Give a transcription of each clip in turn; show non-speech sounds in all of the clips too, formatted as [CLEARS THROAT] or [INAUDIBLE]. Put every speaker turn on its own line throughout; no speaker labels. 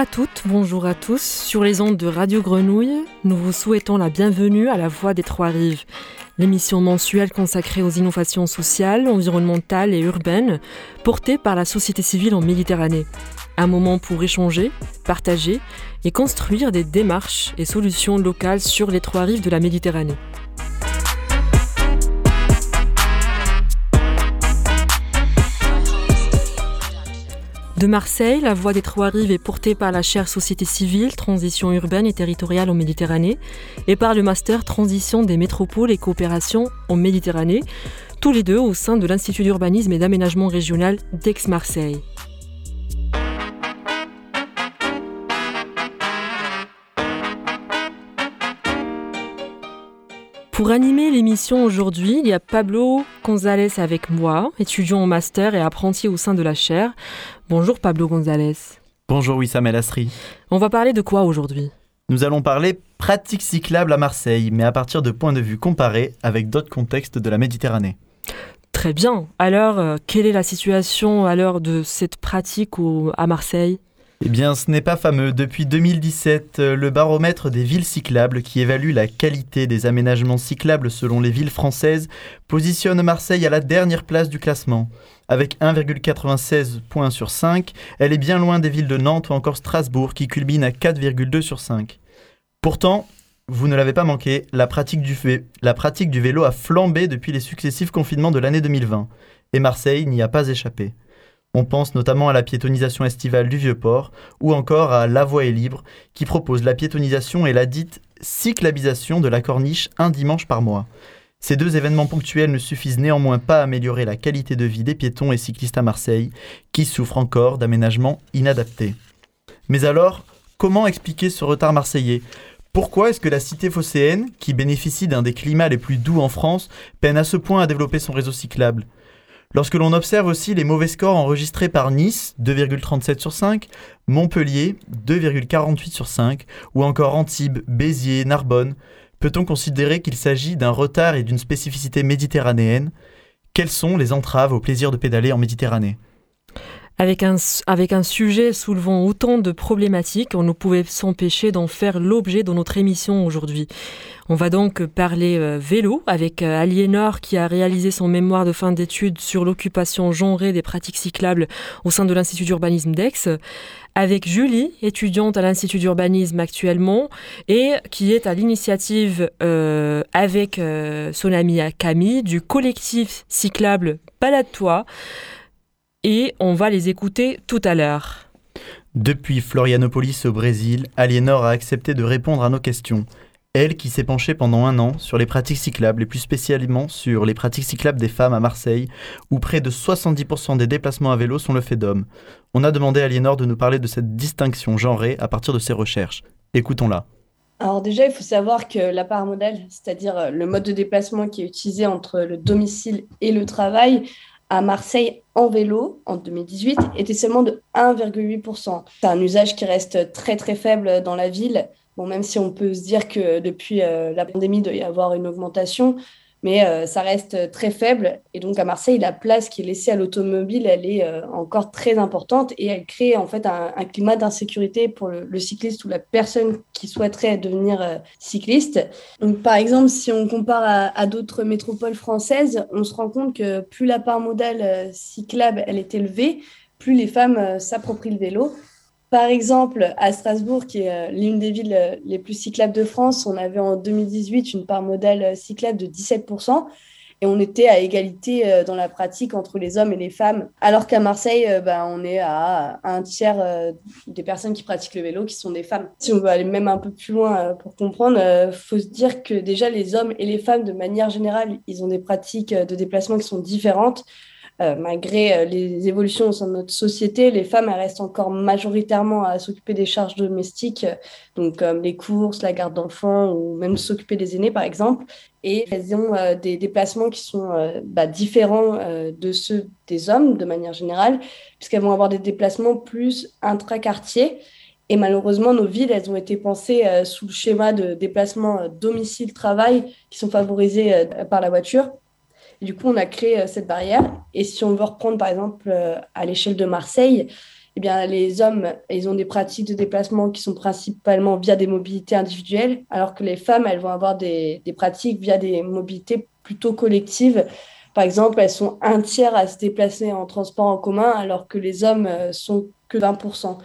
Bonjour à toutes, bonjour à tous. Sur les ondes de Radio Grenouille, nous vous souhaitons la bienvenue à la Voix des Trois Rives, l'émission mensuelle consacrée aux innovations sociales, environnementales et urbaines portée par la société civile en Méditerranée. Un moment pour échanger, partager et construire des démarches et solutions locales sur les trois rives de la Méditerranée. De Marseille, la voix des Trois-Rives est portée par la chaire Société civile, Transition urbaine et territoriale en Méditerranée et par le master Transition des métropoles et coopération en Méditerranée, tous les deux au sein de l'Institut d'urbanisme et d'aménagement régional d'Aix-Marseille. Pour animer l'émission aujourd'hui, il y a Pablo González avec moi, étudiant en master et apprenti au sein de la chaire. Bonjour Pablo González.
Bonjour Wissam El Asri.
On va parler de quoi aujourd'hui?
Nous allons parler pratique cyclable à Marseille, mais à partir de points de vue comparés avec d'autres contextes de la Méditerranée.
Très bien. Alors, euh, quelle est la situation à l'heure de cette pratique à Marseille?
Eh bien, ce n'est pas fameux. Depuis 2017, euh, le baromètre des villes cyclables, qui évalue la qualité des aménagements cyclables selon les villes françaises, positionne Marseille à la dernière place du classement. Avec 1,96 points sur 5, elle est bien loin des villes de Nantes ou encore Strasbourg, qui culminent à 4,2 sur 5. Pourtant, vous ne l'avez pas manqué, la pratique, du la pratique du vélo a flambé depuis les successifs confinements de l'année 2020. Et Marseille n'y a pas échappé. On pense notamment à la piétonisation estivale du Vieux-Port ou encore à La Voie est libre qui propose la piétonisation et la dite cyclabisation de la corniche un dimanche par mois. Ces deux événements ponctuels ne suffisent néanmoins pas à améliorer la qualité de vie des piétons et cyclistes à Marseille, qui souffrent encore d'aménagements inadaptés. Mais alors, comment expliquer ce retard marseillais? Pourquoi est-ce que la cité phocéenne, qui bénéficie d'un des climats les plus doux en France, peine à ce point à développer son réseau cyclable? Lorsque l'on observe aussi les mauvais scores enregistrés par Nice, 2,37 sur 5, Montpellier, 2,48 sur 5, ou encore Antibes, Béziers, Narbonne, peut-on considérer qu'il s'agit d'un retard et d'une spécificité méditerranéenne? Quelles sont les entraves au plaisir de pédaler en Méditerranée?
Avec un, sujet soulevant autant de problématiques, on ne pouvait s'empêcher d'en faire l'objet de notre émission aujourd'hui. On va donc parler euh, vélo avec euh, Aliénor qui a réalisé son mémoire de fin d'études sur l'occupation genrée des pratiques cyclables au sein de l'Institut d'urbanisme d'Aix, avec Julie, étudiante à l'Institut d'urbanisme actuellement et qui est à l'initiative euh, avec son amie Camille du collectif cyclable Balade-toi et on va les écouter tout à l'heure.
Depuis Florianopolis au Brésil, Aliénor a accepté de répondre à nos questions. Elle qui s'est penchée pendant un an sur les pratiques cyclables et plus spécialement sur les pratiques cyclables des femmes à Marseille, où près de 70% des déplacements à vélo sont le fait d'hommes. On a demandé à Aliénor de nous parler de cette distinction genrée à partir de ses recherches. Écoutons-la.
Alors déjà, il faut savoir que la part modèle, c'est-à-dire le mode de déplacement qui est utilisé entre le domicile et le travail, à Marseille en vélo en 2018 était seulement de 1,8%. C'est un usage qui reste très très faible dans la ville. Bon, même si on peut se dire que depuis euh, la pandémie, il doit y avoir une augmentation, mais euh, ça reste très faible. Et donc à Marseille, la place qui est laissée à l'automobile, elle est euh, encore très importante et elle crée en fait un, climat d'insécurité pour le, cycliste ou la personne qui souhaiterait devenir euh, cycliste. Donc par exemple, si on compare à, d'autres métropoles françaises, on se rend compte que plus la part modale cyclable elle est élevée, plus les femmes s'approprient le vélo. Par exemple, à Strasbourg, qui est euh, l'une des villes euh, les plus cyclables de France, on avait en 2018 une part modale euh, cyclable de 17%. Et on était à égalité dans la pratique entre les hommes et les femmes. Alors qu'à Marseille, ben, on est à un tiers des personnes qui pratiquent le vélo qui sont des femmes. Si on veut aller même un peu plus loin pour comprendre, faut se dire que déjà les hommes et les femmes, de manière générale, ils ont des pratiques de déplacement qui sont différentes. Euh, malgré euh, les évolutions au sein de notre société, les femmes restent encore majoritairement à s'occuper des charges domestiques, donc comme les courses, la garde d'enfants ou même s'occuper des aînés par exemple. Et elles ont euh, des déplacements qui sont bah, différents de ceux des hommes de manière générale, puisqu'elles vont avoir des déplacements plus intra-quartier. Et malheureusement, nos villes, elles ont été pensées sous le schéma de déplacement domicile-travail qui sont favorisés par la voiture du coup, on a créé euh, cette barrière. Et si on veut reprendre, par exemple, euh, à l'échelle de Marseille, eh bien, les hommes, ils ont des pratiques de déplacement qui sont principalement via des mobilités individuelles, alors que les femmes, elles vont avoir des, des pratiques via des mobilités plutôt collectives. Par exemple, elles sont un tiers à se déplacer en transport en commun, alors que les hommes euh, sont que 20%.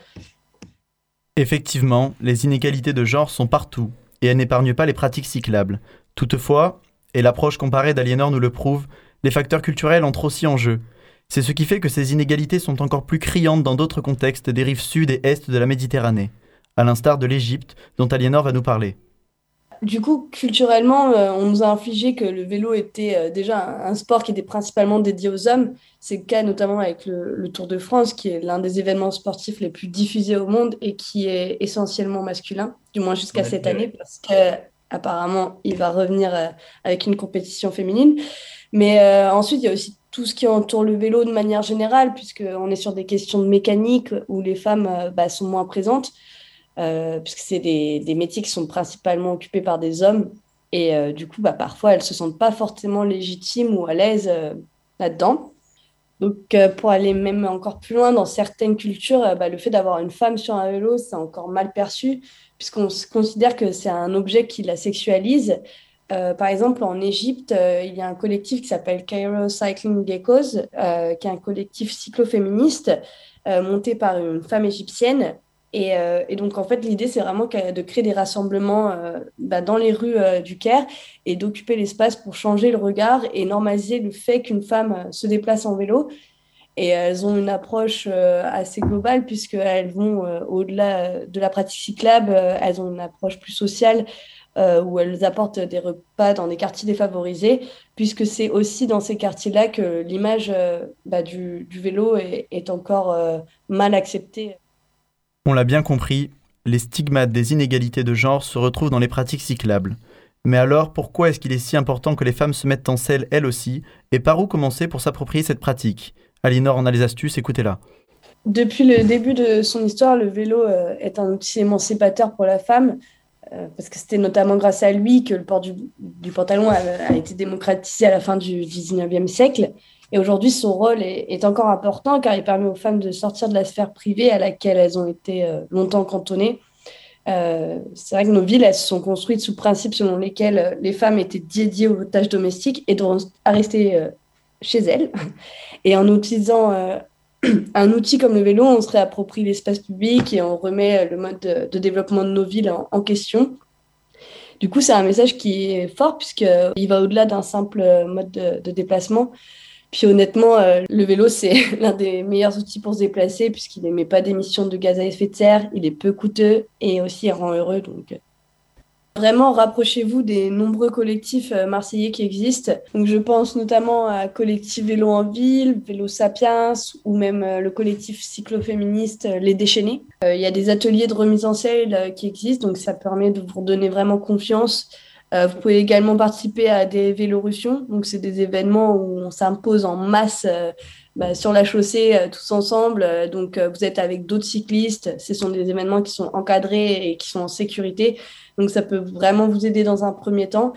Effectivement, les inégalités de genre sont partout, et elles n'épargnent pas les pratiques cyclables. Toutefois, et l'approche comparée d'Aliénor nous le prouve, les facteurs culturels entrent aussi en jeu. C'est ce qui fait que ces inégalités sont encore plus criantes dans d'autres contextes des rives sud et est de la Méditerranée, à l'instar de l'Égypte, dont Aliénor va nous parler.
Du coup, culturellement, euh, on nous a infligé que le vélo était euh, déjà un, sport qui était principalement dédié aux hommes. C'est le cas notamment avec le, Tour de France, qui est l'un des événements sportifs les plus diffusés au monde et qui est essentiellement masculin, du moins jusqu'à cette année, parce qu'apparemment, il va revenir euh, avec une compétition féminine. Mais ensuite, il y a aussi tout ce qui entoure le vélo de manière générale, puisqu'on est sur des questions de mécanique où les femmes euh, bah, sont moins présentes, euh, puisque c'est des, métiers qui sont principalement occupés par des hommes. Et euh, du coup, bah, parfois, elles ne se sentent pas forcément légitimes ou à l'aise là-dedans. Donc, pour aller même encore plus loin, dans certaines cultures, bah, le fait d'avoir une femme sur un vélo, c'est encore mal perçu, puisqu'on considère que c'est un objet qui la sexualise. Euh, par exemple, en Égypte, euh, il y a un collectif qui s'appelle Cairo Cycling Geckos, euh, qui est un collectif cycloféministe monté par une femme égyptienne. Et, et donc, en fait, l'idée, c'est vraiment de créer des rassemblements bah, dans les rues du Caire et d'occuper l'espace pour changer le regard et normaliser le fait qu'une femme se déplace en vélo. Et elles ont une approche assez globale puisqu'elles vont au-delà de la pratique cyclable, elles ont une approche plus sociale euh, où elles apportent des repas dans des quartiers défavorisés, puisque c'est aussi dans ces quartiers-là que l'image euh, bah, du, vélo est, encore euh, mal acceptée.
On l'a bien compris, les stigmates des inégalités de genre se retrouvent dans les pratiques cyclables. Mais alors, pourquoi est-ce qu'il est si important que les femmes se mettent en selle elles aussi? Et par où commencer pour s'approprier cette pratique? Alinor en a les astuces, écoutez-la.
Depuis le début de son histoire, le vélo est un outil émancipateur pour la femme, euh, parce que c'était notamment grâce à lui que le port du, pantalon a, été démocratisé à la fin du 19e siècle. Et aujourd'hui, son rôle est, encore important car il permet aux femmes de sortir de la sphère privée à laquelle elles ont été euh, longtemps cantonnées. Euh, c'est vrai que nos villes, elles se sont construites sous principes selon lesquels les femmes étaient dédiées aux tâches domestiques et devront rester chez elles. Et en utilisant [CLEARS THROAT] un outil comme le vélo, on se réapproprie l'espace public et on remet le mode de, développement de nos villes en, question. Du coup, c'est un message qui est fort puisqu'il va au-delà d'un simple mode de, déplacement. Puis honnêtement, euh, le vélo, c'est [LAUGHS] l'un des meilleurs outils pour se déplacer puisqu'il n'émet pas d'émissions de gaz à effet de serre, il est peu coûteux et aussi il rend heureux. Donc Vraiment, rapprochez-vous des nombreux collectifs euh, marseillais qui existent. Donc, je pense notamment à Collectif Vélo en Ville, Vélo Sapiens ou même euh, le collectif cycloféministe euh, Les Déchaînés. Il y a des ateliers de remise en selle qui existent, donc ça permet de vous donner vraiment confiance. Vous pouvez également participer à des Vélorussions, donc c'est des événements où on s'impose en masse bah, sur la chaussée tous ensemble. donc vous êtes avec d'autres cyclistes. Ce sont des événements qui sont encadrés et qui sont en sécurité. Donc ça peut vraiment vous aider dans un premier temps.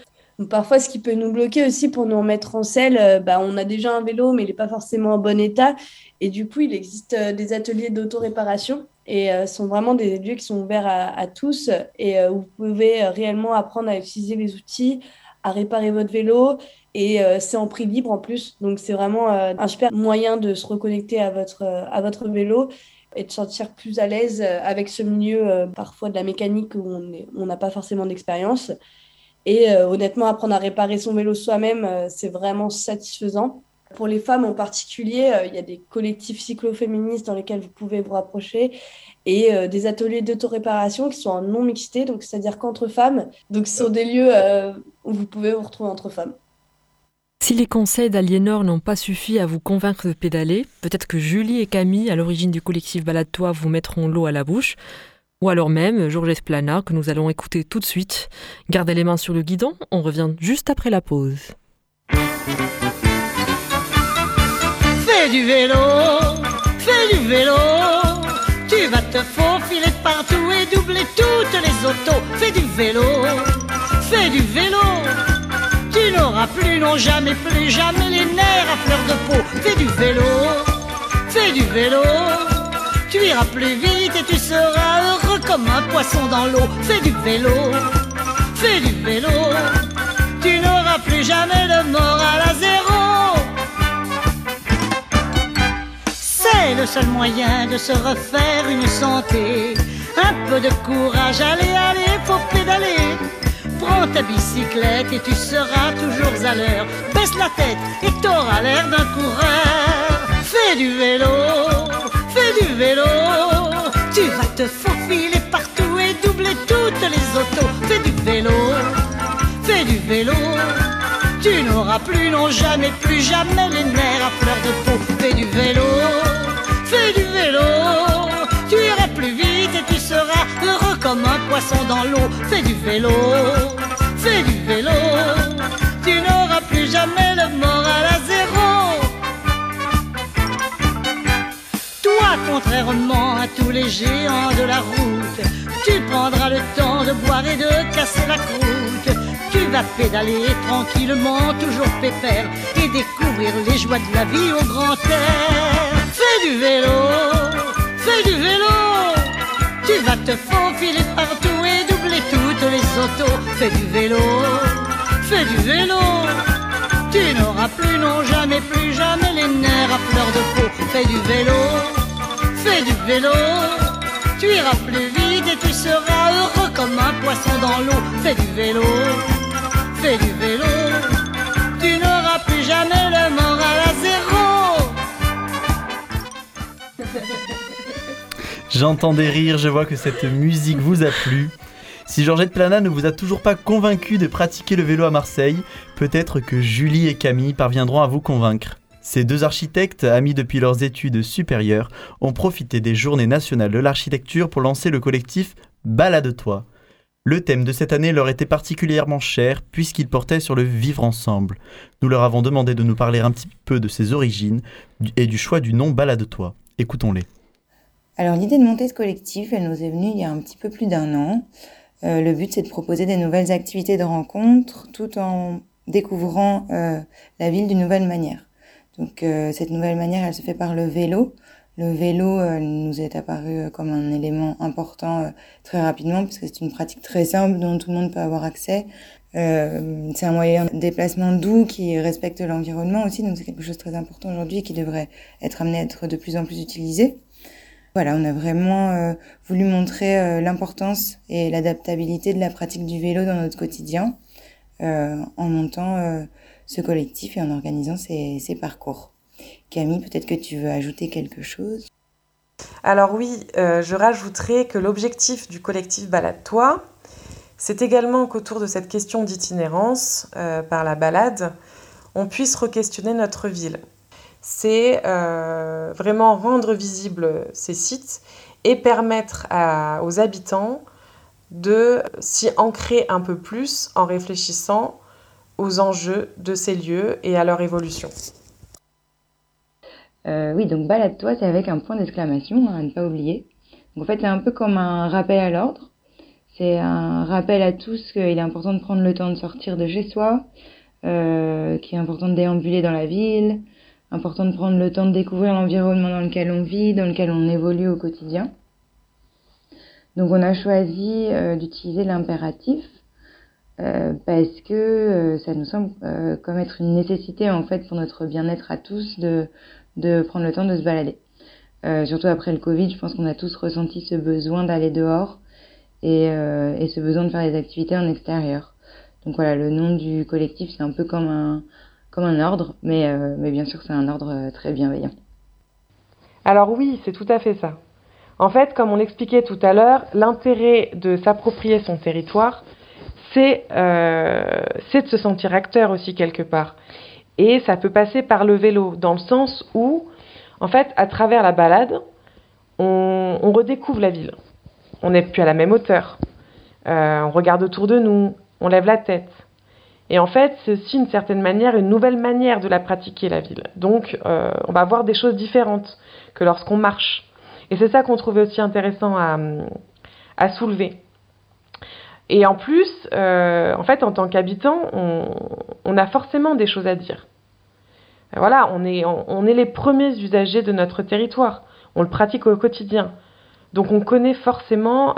parfois, ce qui peut nous bloquer aussi pour nous remettre en selle, euh, bah, on a déjà un vélo, mais il n'est pas forcément en bon état. Et du coup, il existe euh, des ateliers d'auto-réparation et euh, sont vraiment des lieux qui sont ouverts à, tous et où vous pouvez réellement apprendre à utiliser les outils, à réparer votre vélo et c'est en prix libre en plus. Donc c'est vraiment un super moyen de se reconnecter à votre, à votre vélo et de sentir plus à l'aise euh, avec ce milieu, euh, parfois de la mécanique où on n'a pas forcément d'expérience. Et euh, honnêtement, apprendre à réparer son vélo soi-même, c'est vraiment satisfaisant. Pour les femmes en particulier, il y a des collectifs cycloféministes dans lesquels vous pouvez vous rapprocher et des ateliers d'autoréparation qui sont en non-mixité, donc c'est-à-dire qu'entre femmes. Donc ce sont des lieux où vous pouvez vous retrouver entre femmes.
Si les conseils d'Aliénor n'ont pas suffi à vous convaincre de pédaler, peut-être que Julie et Camille, à l'origine du collectif Balade-toi, vous mettront l'eau à la bouche. Ou alors même Georges Esplana, que nous allons écouter tout de suite. Gardez les mains sur le guidon, on revient juste après la pause.
Fais du vélo, fais du vélo, tu vas te faufiler partout et doubler toutes les autos. Fais du vélo, fais du vélo tu n'auras plus, non jamais, plus jamais les nerfs à fleur de peau. Fais du vélo, fais du vélo, tu iras plus vite et tu seras heureux comme un poisson dans l'eau. Fais du vélo, fais du vélo, tu n'auras plus jamais de morale à zéro. Le seul moyen de se refaire une santé. Un peu de courage, allez, allez, faut pédaler. Prends ta bicyclette et tu seras toujours à l'heure. Baisse la tête et t'auras l'air d'un coureur. Fais du vélo, fais du vélo. Tu vas te faufiler partout et doubler toutes les autos. Fais du vélo, fais du vélo. Tu n'auras plus, non jamais, plus jamais les nerfs à fleur de peau. Fais du vélo, fais du vélo. Tu iras plus vite et tu seras heureux comme un poisson dans l'eau. Fais du vélo, fais du vélo. Tu n'auras plus jamais le moral à zéro. Toi, contrairement à tous les géants de la route, tu prendras le temps de boire et de casser la croûte. Tu vas pédaler tranquillement, toujours pépère, et découvrir les joies de la vie au grand air. Fais du vélo, fais du vélo. Tu vas te faufiler partout et doubler toutes les autos. Fais du vélo, fais du vélo. Tu n'auras plus, non jamais, plus jamais les nerfs à fleur de peau. Fais du vélo, fais du vélo. Tu iras plus vite et tu seras heureux comme un poisson dans l'eau. Fais du vélo, fais du vélo. Tu n'auras plus jamais
J'entends des rires, je vois que cette musique vous a plu. Si Georgette Plana ne vous a toujours pas convaincu de pratiquer le vélo à Marseille, peut-être que Julie et Camille parviendront à vous convaincre. Ces deux architectes, amis depuis leurs études supérieures, ont profité des Journées nationales de l'architecture pour lancer le collectif Balade-toi. Le thème de cette année leur était particulièrement cher puisqu'il portait sur le vivre ensemble. Nous leur avons demandé de nous parler un petit peu de ses origines et du choix du nom Balade-toi. Écoutons-les.
Alors l'idée de monter ce collectif, elle nous est venue il y a un petit peu plus d'un an. Euh, le but c'est de proposer des nouvelles activités de rencontre tout en découvrant euh, la ville d'une nouvelle manière. Donc euh, cette nouvelle manière, elle se fait par le vélo. Le vélo nous est apparu comme un élément important très rapidement parce que c'est une pratique très simple dont tout le monde peut avoir accès. Euh, c'est un moyen de déplacement doux qui respecte l'environnement aussi, donc c'est quelque chose de très important aujourd'hui et qui devrait être amené à être de plus en plus utilisé. Voilà, on a vraiment euh, voulu montrer euh, l'importance et l'adaptabilité de la pratique du vélo dans notre quotidien en montant ce collectif et en organisant ces, parcours. Camille, peut-être que tu veux ajouter quelque chose?
Alors oui, je rajouterai que l'objectif du collectif Balade-toi, c'est également qu'autour de cette question d'itinérance euh, par la balade, on puisse re-questionner notre ville. C'est euh, vraiment rendre visibles ces sites et permettre aux habitants de s'y ancrer un peu plus en réfléchissant aux enjeux de ces lieux et à leur évolution.
Euh, oui, donc balade-toi, c'est avec un point d'exclamation, hein, à ne pas oublier. Donc en fait, c'est un peu comme un rappel à l'ordre. C'est un rappel à tous qu'il est important de prendre le temps de sortir de chez soi, euh, qu'il est important de déambuler dans la ville, important de prendre le temps de découvrir l'environnement dans lequel on vit, dans lequel on évolue au quotidien. Donc on a choisi euh, d'utiliser l'impératif euh, parce que euh, ça nous semble comme être une nécessité en fait pour notre bien-être à tous de prendre le temps de se balader. Surtout après le Covid, je pense qu'on a tous ressenti ce besoin d'aller dehors et, euh, et ce besoin de faire des activités en extérieur. Donc voilà, le nom du collectif, c'est un peu comme un, comme un ordre, mais, euh, mais bien sûr, c'est un ordre euh, très bienveillant.
Alors oui, c'est tout à fait ça. En fait, comme on l'expliquait tout à l'heure, l'intérêt de s'approprier son territoire, c'est euh, de se sentir acteur aussi quelque part. Et ça peut passer par le vélo, dans le sens où, en fait, à travers la balade, on, on redécouvre la ville. On n'est plus à la même hauteur. Euh, on regarde autour de nous, on lève la tête. Et en fait, c'est aussi d'une certaine manière une nouvelle manière de la pratiquer, la ville. Donc, euh, on va voir des choses différentes que lorsqu'on marche. Et c'est ça qu'on trouvait aussi intéressant à, soulever. Et en plus, euh, en fait, en tant qu'habitant, on, a forcément des choses à dire. Voilà, on est les premiers usagers de notre territoire. on le pratique au quotidien. Donc on connaît forcément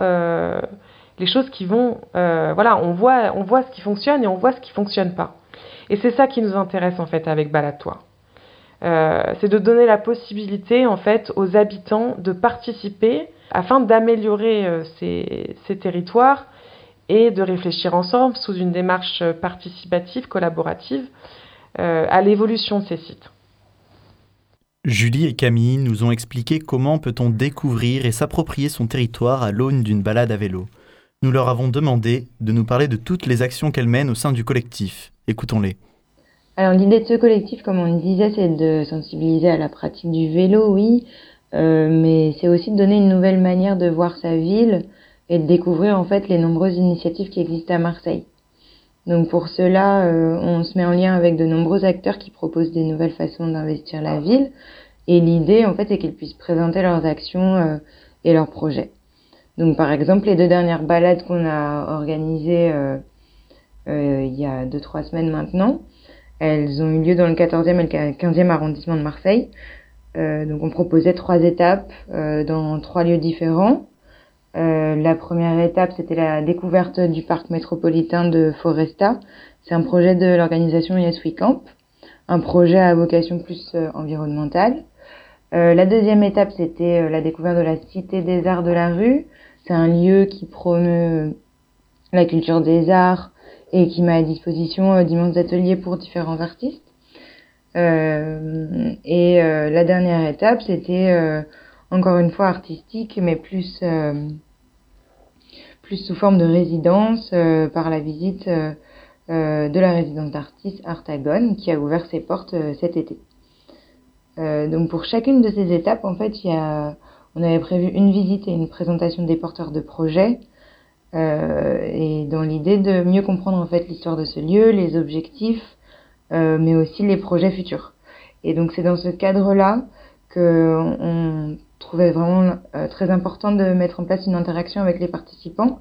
les choses qui vont, voilà, on voit, ce qui fonctionne et on voit ce qui fonctionne pas. Et c'est ça qui nous intéresse en fait avec Balade-toi. c'est de donner la possibilité en fait aux habitants de participer afin d'améliorer ces, territoires et de réfléchir ensemble sous une démarche participative, collaborative, euh, à l'évolution de ces sites.
Julie et Camille nous ont expliqué comment peut-on découvrir et s'approprier son territoire à l'aune d'une balade à vélo. Nous leur avons demandé de nous parler de toutes les actions qu'elles mènent au sein du collectif. Écoutons-les.
Alors l'idée de ce collectif, comme on le disait, c'est de sensibiliser à la pratique du vélo, oui, euh, mais c'est aussi de donner une nouvelle manière de voir sa ville, et de découvrir en fait les nombreuses initiatives qui existent à Marseille. Donc pour cela, euh, on se met en lien avec de nombreux acteurs qui proposent des nouvelles façons d'investir la ville. Et l'idée, en fait, est qu'ils puissent présenter leurs actions euh, et leurs projets. Donc par exemple, les deux dernières balades qu'on a organisées euh, il y a deux trois semaines maintenant, elles ont eu lieu dans le 14e et le 15e arrondissement de Marseille. donc on proposait trois étapes dans trois lieux différents. Euh, la première étape, c'était la découverte du parc métropolitain de Foresta. C'est un projet de l'organisation Yes We Camp, un projet à vocation plus euh, environnementale. Euh, la deuxième étape, c'était la découverte de la Cité des Arts de la rue. C'est un lieu qui promeut la culture des arts et qui met à disposition d'immenses ateliers pour différents artistes. et la dernière étape, c'était encore une fois artistique, mais plus, euh, plus sous forme de résidence euh, par la visite euh, de la résidence d'artistes Artagon qui a ouvert ses portes cet été. donc pour chacune de ces étapes, en fait, il y a, on avait prévu une visite et une présentation des porteurs de projets, et dans l'idée de mieux comprendre en fait l'histoire de ce lieu, les objectifs, mais aussi les projets futurs. Et donc c'est dans ce cadre-là que on trouvais vraiment euh, très important de mettre en place une interaction avec les participants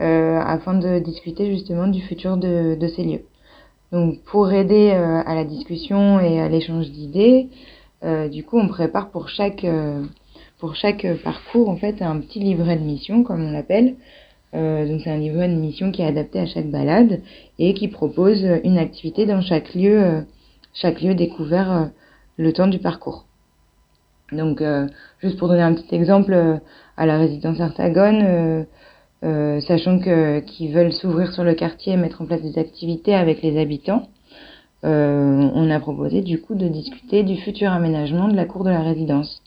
euh, afin de discuter justement du futur de, de ces lieux. Donc pour aider euh, à la discussion et à l'échange d'idées, euh, du coup on prépare pour chaque pour chaque parcours en fait un petit livret de mission comme on l'appelle. donc c'est un livret de mission qui est adapté à chaque balade et qui propose une activité dans chaque lieu chaque lieu découvert le temps du parcours. Donc, euh, juste pour donner un petit exemple, euh, à la résidence Artagone, euh, sachant que qu'ils veulent s'ouvrir sur le quartier et mettre en place des activités avec les habitants, on a proposé du coup de discuter du futur aménagement de la cour de la résidence.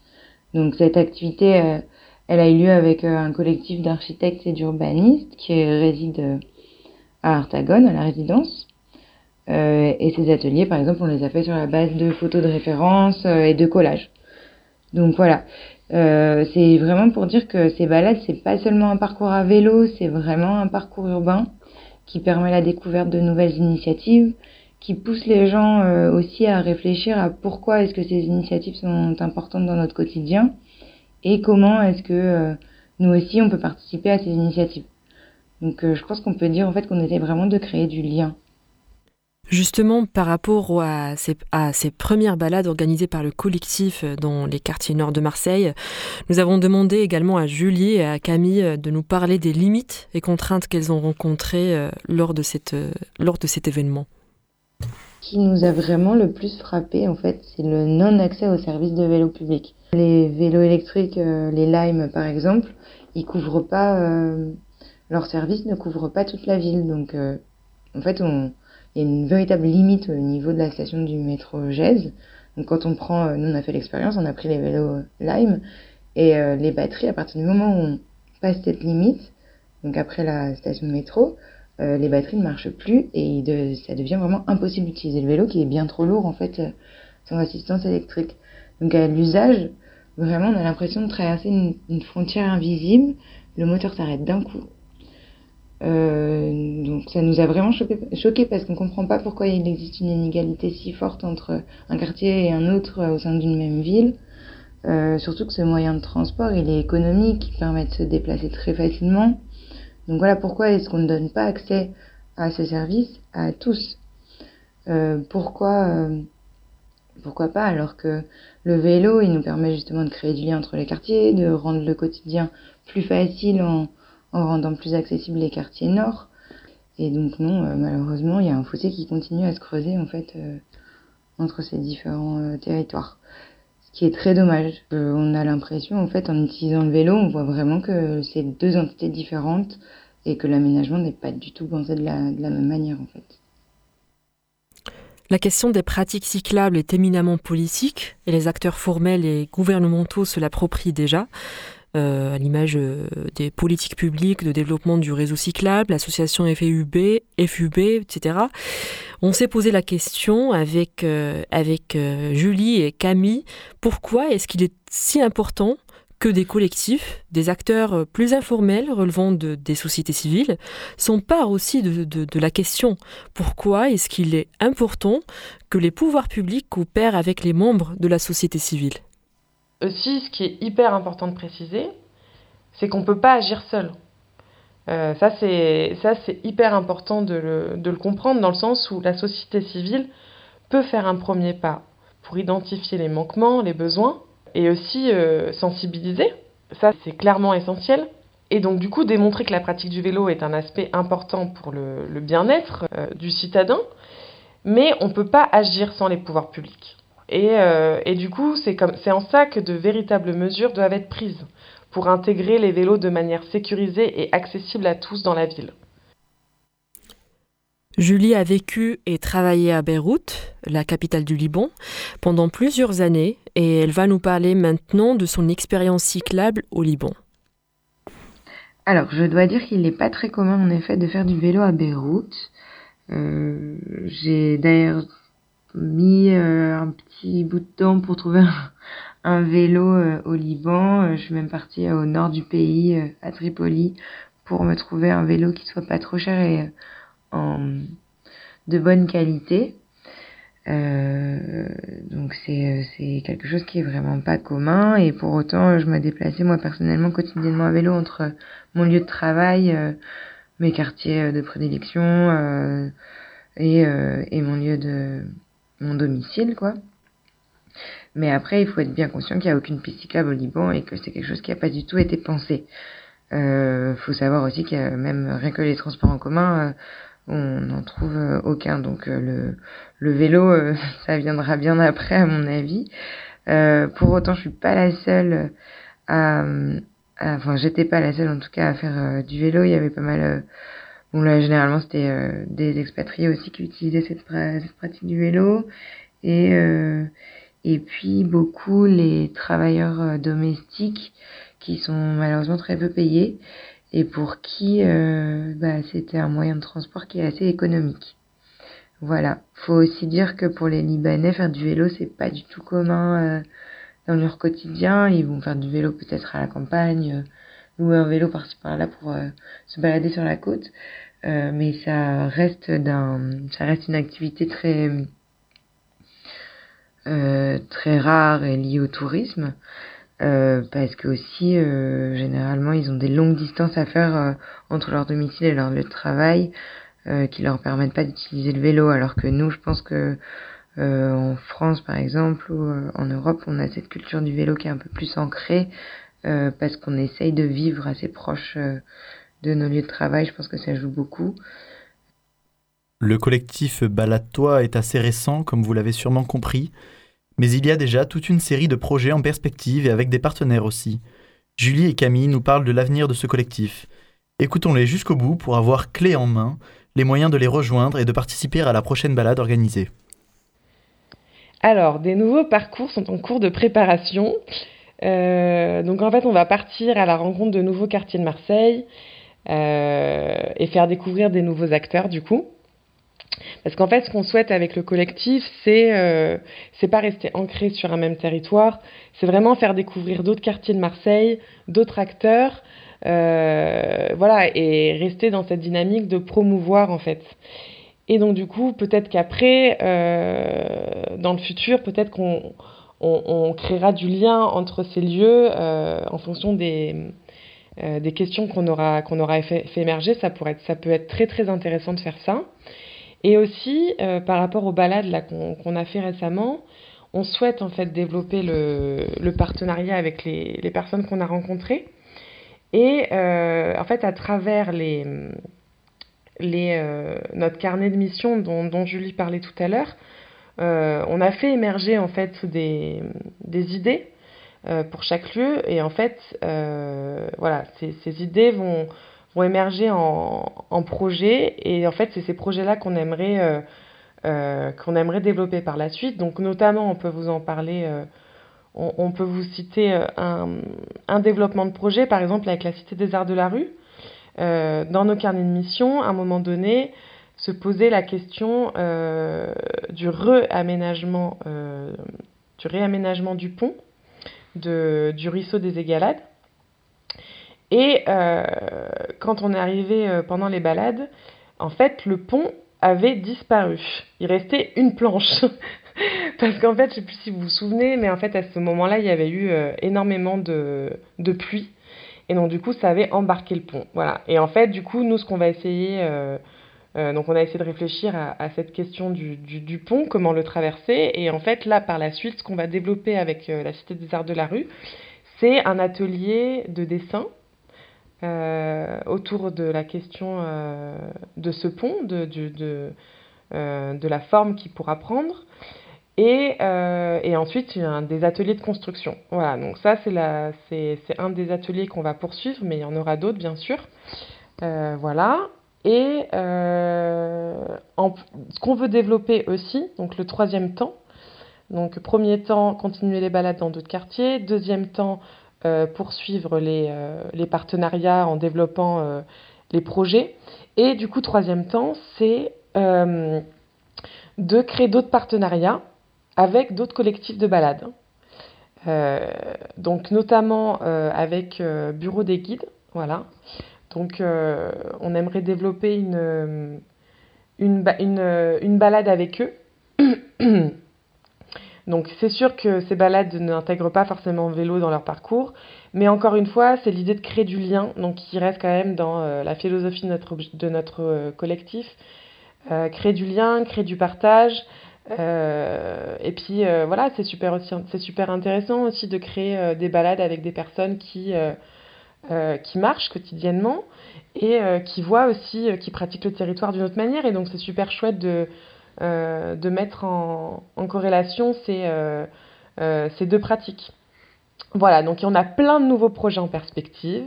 Donc cette activité, elle a eu lieu avec un collectif d'architectes et d'urbanistes qui réside à Artagone, à la résidence. et ces ateliers, par exemple, on les a fait sur la base de photos de référence et de collages. Donc voilà, euh, c'est vraiment pour dire que ces balades, c'est pas seulement un parcours à vélo, c'est vraiment un parcours urbain qui permet la découverte de nouvelles initiatives, qui pousse les gens euh, aussi à réfléchir à pourquoi est-ce que ces initiatives sont importantes dans notre quotidien et comment est-ce que euh, nous aussi on peut participer à ces initiatives. Donc je pense qu'on peut dire en fait qu'on essaie vraiment de créer du lien.
Justement, par rapport à ces, premières balades organisées par le collectif dans les quartiers nord de Marseille, nous avons demandé également à Julie et à Camille de nous parler des limites et contraintes qu'elles ont rencontrées euh, lors de, cette, euh, lors de cet événement.
Ce qui nous a vraiment le plus frappé, en fait, c'est le non-accès aux services de vélo public. Les vélos électriques, euh, les Lime par exemple, ils couvrent pas, euh, leurs services ne couvrent pas toute la ville. Donc, en fait, on il y a une véritable limite au niveau de la station du métro Gèze. Donc quand on prend, euh, nous on a fait l'expérience, on a pris les vélos euh, Lime et euh, les batteries, à partir du moment où on passe cette limite, donc après la station métro, les batteries ne marchent plus et de, ça devient vraiment impossible d'utiliser le vélo qui est bien trop lourd en fait sans assistance électrique. Donc à l'usage, vraiment on a l'impression de traverser une, une frontière invisible, le moteur s'arrête d'un coup euh, donc ça nous a vraiment choqué, parce qu'on comprend pas pourquoi il existe une inégalité si forte entre un quartier et un autre euh, au sein d'une même ville. Euh, surtout que ce moyen de transport, il est économique, il permet de se déplacer très facilement. Donc voilà pourquoi est-ce qu'on ne donne pas accès à ces services à tous. Euh, pourquoi, euh, Pourquoi pas alors que le vélo, il nous permet justement de créer du lien entre les quartiers, de rendre le quotidien plus facile en, en rendant plus accessibles les quartiers nord. Et donc non, euh, malheureusement, il y a un fossé qui continue à se creuser en fait euh, entre ces différents euh, territoires. Ce qui est très dommage. on a l'impression en fait en utilisant le vélo, on voit vraiment que c'est deux entités différentes et que l'aménagement n'est pas du tout pensé de la, de la même manière en fait.
La question des pratiques cyclables est éminemment politique et les acteurs formels et gouvernementaux se l'approprient déjà. Euh, à l'image euh, des politiques publiques de développement du réseau cyclable, l'association FUB, FUB, etc. On s'est posé la question avec, euh, Julie et Camille, pourquoi est-ce qu'il est si important que des collectifs, des acteurs plus informels relevant de, des sociétés civiles, s'emparent aussi de la question? Pourquoi est-ce qu'il est important que les pouvoirs publics coopèrent avec les membres de la société civile?
Aussi, ce qui est hyper important de préciser, c'est qu'on ne peut pas agir seul. Euh, ça, c'est hyper important de le, comprendre dans le sens où la société civile peut faire un premier pas pour identifier les manquements, les besoins et aussi euh, sensibiliser. Ça, c'est clairement essentiel. Et donc, du coup, démontrer que la pratique du vélo est un aspect important pour le, le bien-être euh, du citadin, mais on ne peut pas agir sans les pouvoirs publics. Et, euh, et du coup, c'est en ça que de véritables mesures doivent être prises pour intégrer les vélos de manière sécurisée et accessible à tous dans la ville.
Julie a vécu et travaillé à Beyrouth, la capitale du Liban, pendant plusieurs années et elle va nous parler maintenant de son expérience cyclable au Liban.
Alors, je dois dire qu'il n'est pas très commun en effet de faire du vélo à Beyrouth. Euh, J'ai d'ailleurs mis euh, un petit bout de temps pour trouver un, [LAUGHS] vélo euh, au Liban. Euh, je suis même partie au nord du pays, à Tripoli, pour me trouver un vélo qui soit pas trop cher et en de bonne qualité. donc c'est c'est quelque chose qui est vraiment pas commun et pour autant je me déplaçais moi personnellement quotidiennement à vélo entre mon lieu de travail, mes quartiers de prédilection et, et mon lieu de mon domicile, quoi. Mais après, il faut être bien conscient qu'il n'y a aucune piste au Liban et que c'est quelque chose qui n'a pas du tout été pensé. Euh, faut savoir aussi a même rien que les transports en commun, euh, on n'en trouve euh, aucun. Donc le, le vélo, [LAUGHS] ça viendra bien après, à mon avis. pour autant, je suis pas la seule à, enfin, j'étais pas la seule en tout cas à faire du vélo. Il y avait pas mal Bon là généralement c'était euh, des expatriés aussi qui utilisaient cette, pratique du vélo et euh, et puis beaucoup les travailleurs euh, domestiques qui sont malheureusement très peu payés et pour qui bah, c'était un moyen de transport qui est assez économique. Voilà. Faut aussi dire que pour les Libanais, faire du vélo, c'est pas du tout commun dans leur quotidien. Ils vont faire du vélo peut-être à la campagne, louer un vélo par-ci par-là pour se balader sur la côte. Euh, mais ça reste d'un, ça reste une activité très euh, très rare et liée au tourisme. Euh, parce que aussi euh, généralement ils ont des longues distances à faire euh, entre leur domicile et leur lieu de travail qui leur permettent pas d'utiliser le vélo alors que nous je pense que en France par exemple ou en Europe on a cette culture du vélo qui est un peu plus ancrée parce qu'on essaye de vivre assez proche de nos lieux de travail, je pense que ça joue beaucoup.
Le collectif Balade-toi est assez récent, comme vous l'avez sûrement compris, mais il y a déjà toute une série de projets en perspective et avec des partenaires aussi. Julie et Camille nous parlent de l'avenir de ce collectif. Écoutons-les jusqu'au bout pour avoir clé en main les moyens de les rejoindre et de participer à la prochaine balade organisée.
Alors, des nouveaux parcours sont en cours de préparation. Euh, donc en fait, on va partir à la rencontre de nouveaux quartiers de Marseille et faire découvrir des nouveaux acteurs du coup. Parce qu'en fait, ce qu'on souhaite avec le collectif, c'est euh, c'est pas rester ancré sur un même territoire, c'est vraiment faire découvrir d'autres quartiers de Marseille, d'autres acteurs, euh, voilà, et rester dans cette dynamique de promouvoir en fait. Et donc du coup, peut-être qu'après, euh, dans le futur, peut-être qu'on on, on, créera du lien entre ces lieux euh, en fonction des euh, des questions qu'on aura, aura fait, émerger, ça, pourrait ça peut être très très intéressant de faire ça. Et aussi, euh, par rapport aux balades qu'on a fait récemment, on souhaite en fait développer le, partenariat avec les, personnes qu'on a rencontrées. Et en fait, à travers les, les, notre carnet de mission dont, dont Julie parlait tout à l'heure, on a fait émerger en fait des, des idées euh, pour chaque lieu. Et en fait, euh, voilà, ces, idées vont, émerger en, projets. Et en fait, c'est ces projets-là qu'on aimerait, euh, qu'on aimerait développer par la suite. Donc, notamment, on peut vous en parler. On, peut vous citer un, un, développement de projet, par exemple avec la Cité des Arts de la Rue. dans nos carnets de mission, à un moment donné, se poser la question du réaménagement, du réaménagement du pont de, du ruisseau des Égalades. Et euh, quand on est arrivé euh, pendant les balades, en fait, le pont avait disparu. Il restait une planche. [LAUGHS] Parce qu'en fait, je ne sais plus si vous vous souvenez, mais en fait, à ce moment-là, il y avait eu euh, énormément de, de, pluie. Et donc, du coup, ça avait embarqué le pont. Voilà. Et en fait, du coup, nous, ce qu'on va essayer, euh, donc on a essayé de réfléchir à, cette question du, pont, comment le traverser. Et en fait, là, par la suite, ce qu'on va développer avec euh, la Cité des Arts de la Rue, c'est un atelier de dessin euh, autour de la question de ce pont, de, de, la forme qu'il pourra prendre. Et, ensuite, il y a des ateliers de construction. Voilà, donc ça, c'est un des ateliers qu'on va poursuivre, mais il y en aura d'autres, bien sûr. voilà. Et euh, ce qu'on veut développer aussi, donc le troisième temps, donc premier temps, continuer les balades dans d'autres quartiers, deuxième temps, euh, poursuivre les, euh, les, partenariats en développant les projets, et du coup, troisième temps, c'est de créer d'autres partenariats avec d'autres collectifs de balades. Donc notamment avec Bureau des guides, voilà. Donc, euh, on aimerait développer une, une, une balade avec eux. [COUGHS] Donc, c'est sûr que ces balades n'intègrent pas forcément vélo dans leur parcours, mais encore une fois, c'est l'idée de créer du lien, donc qui reste quand même dans euh, la philosophie de notre, euh, collectif. Euh, créer du lien, créer du partage. Euh, et puis voilà, c'est super, super intéressant aussi de créer des balades avec des personnes qui euh, qui marchent quotidiennement et euh, qui voient aussi, euh, qui pratiquent le territoire d'une autre manière. Et donc c'est super chouette de, de mettre en, en corrélation ces, ces deux pratiques. Voilà, donc on a plein de nouveaux projets en perspective.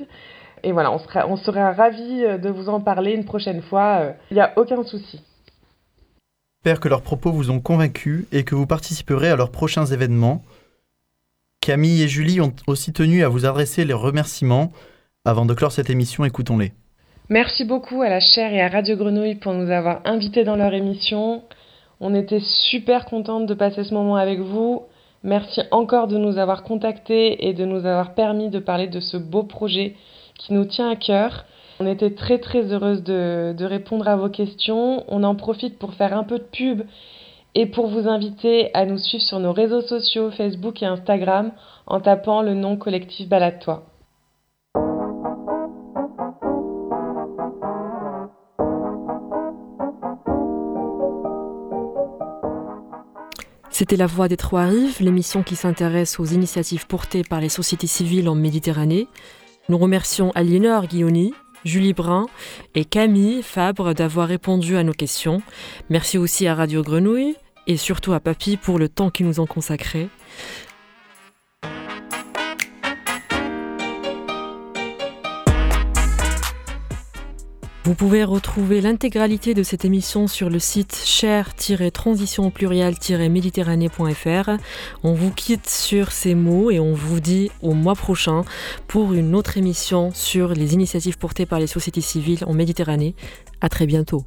Et voilà, on sera, on sera ravis de vous en parler une prochaine fois. Il n'y a aucun souci.
J'espère que leurs propos vous ont convaincu et que vous participerez à leurs prochains événements. Camille et Julie ont aussi tenu à vous adresser les remerciements. Avant de clore cette émission, écoutons-les.
Merci beaucoup à la chaire et à Radio Grenouille pour nous avoir invités dans leur émission. On était super contente de passer ce moment avec vous. Merci encore de nous avoir contactés et de nous avoir permis de parler de ce beau projet qui nous tient à cœur. On était très très heureuse de, de répondre à vos questions. On en profite pour faire un peu de pub et pour vous inviter à nous suivre sur nos réseaux sociaux Facebook et Instagram en tapant le nom collectif Balade-toi.
C'était La Voix des Trois Rives, l'émission qui s'intéresse aux initiatives portées par les sociétés civiles en Méditerranée. Nous remercions Aliénor Guilloni, Julie Brun et Camille Fabre d'avoir répondu à nos questions. Merci aussi à Radio Grenouille et surtout à Papy pour le temps qu'ils nous ont consacré. Vous pouvez retrouver l'intégralité de cette émission sur le site cher-transition plurial-méditerranée.fr. On vous quitte sur ces mots et on vous dit au mois prochain pour une autre émission sur les initiatives portées par les sociétés civiles en Méditerranée. À très bientôt.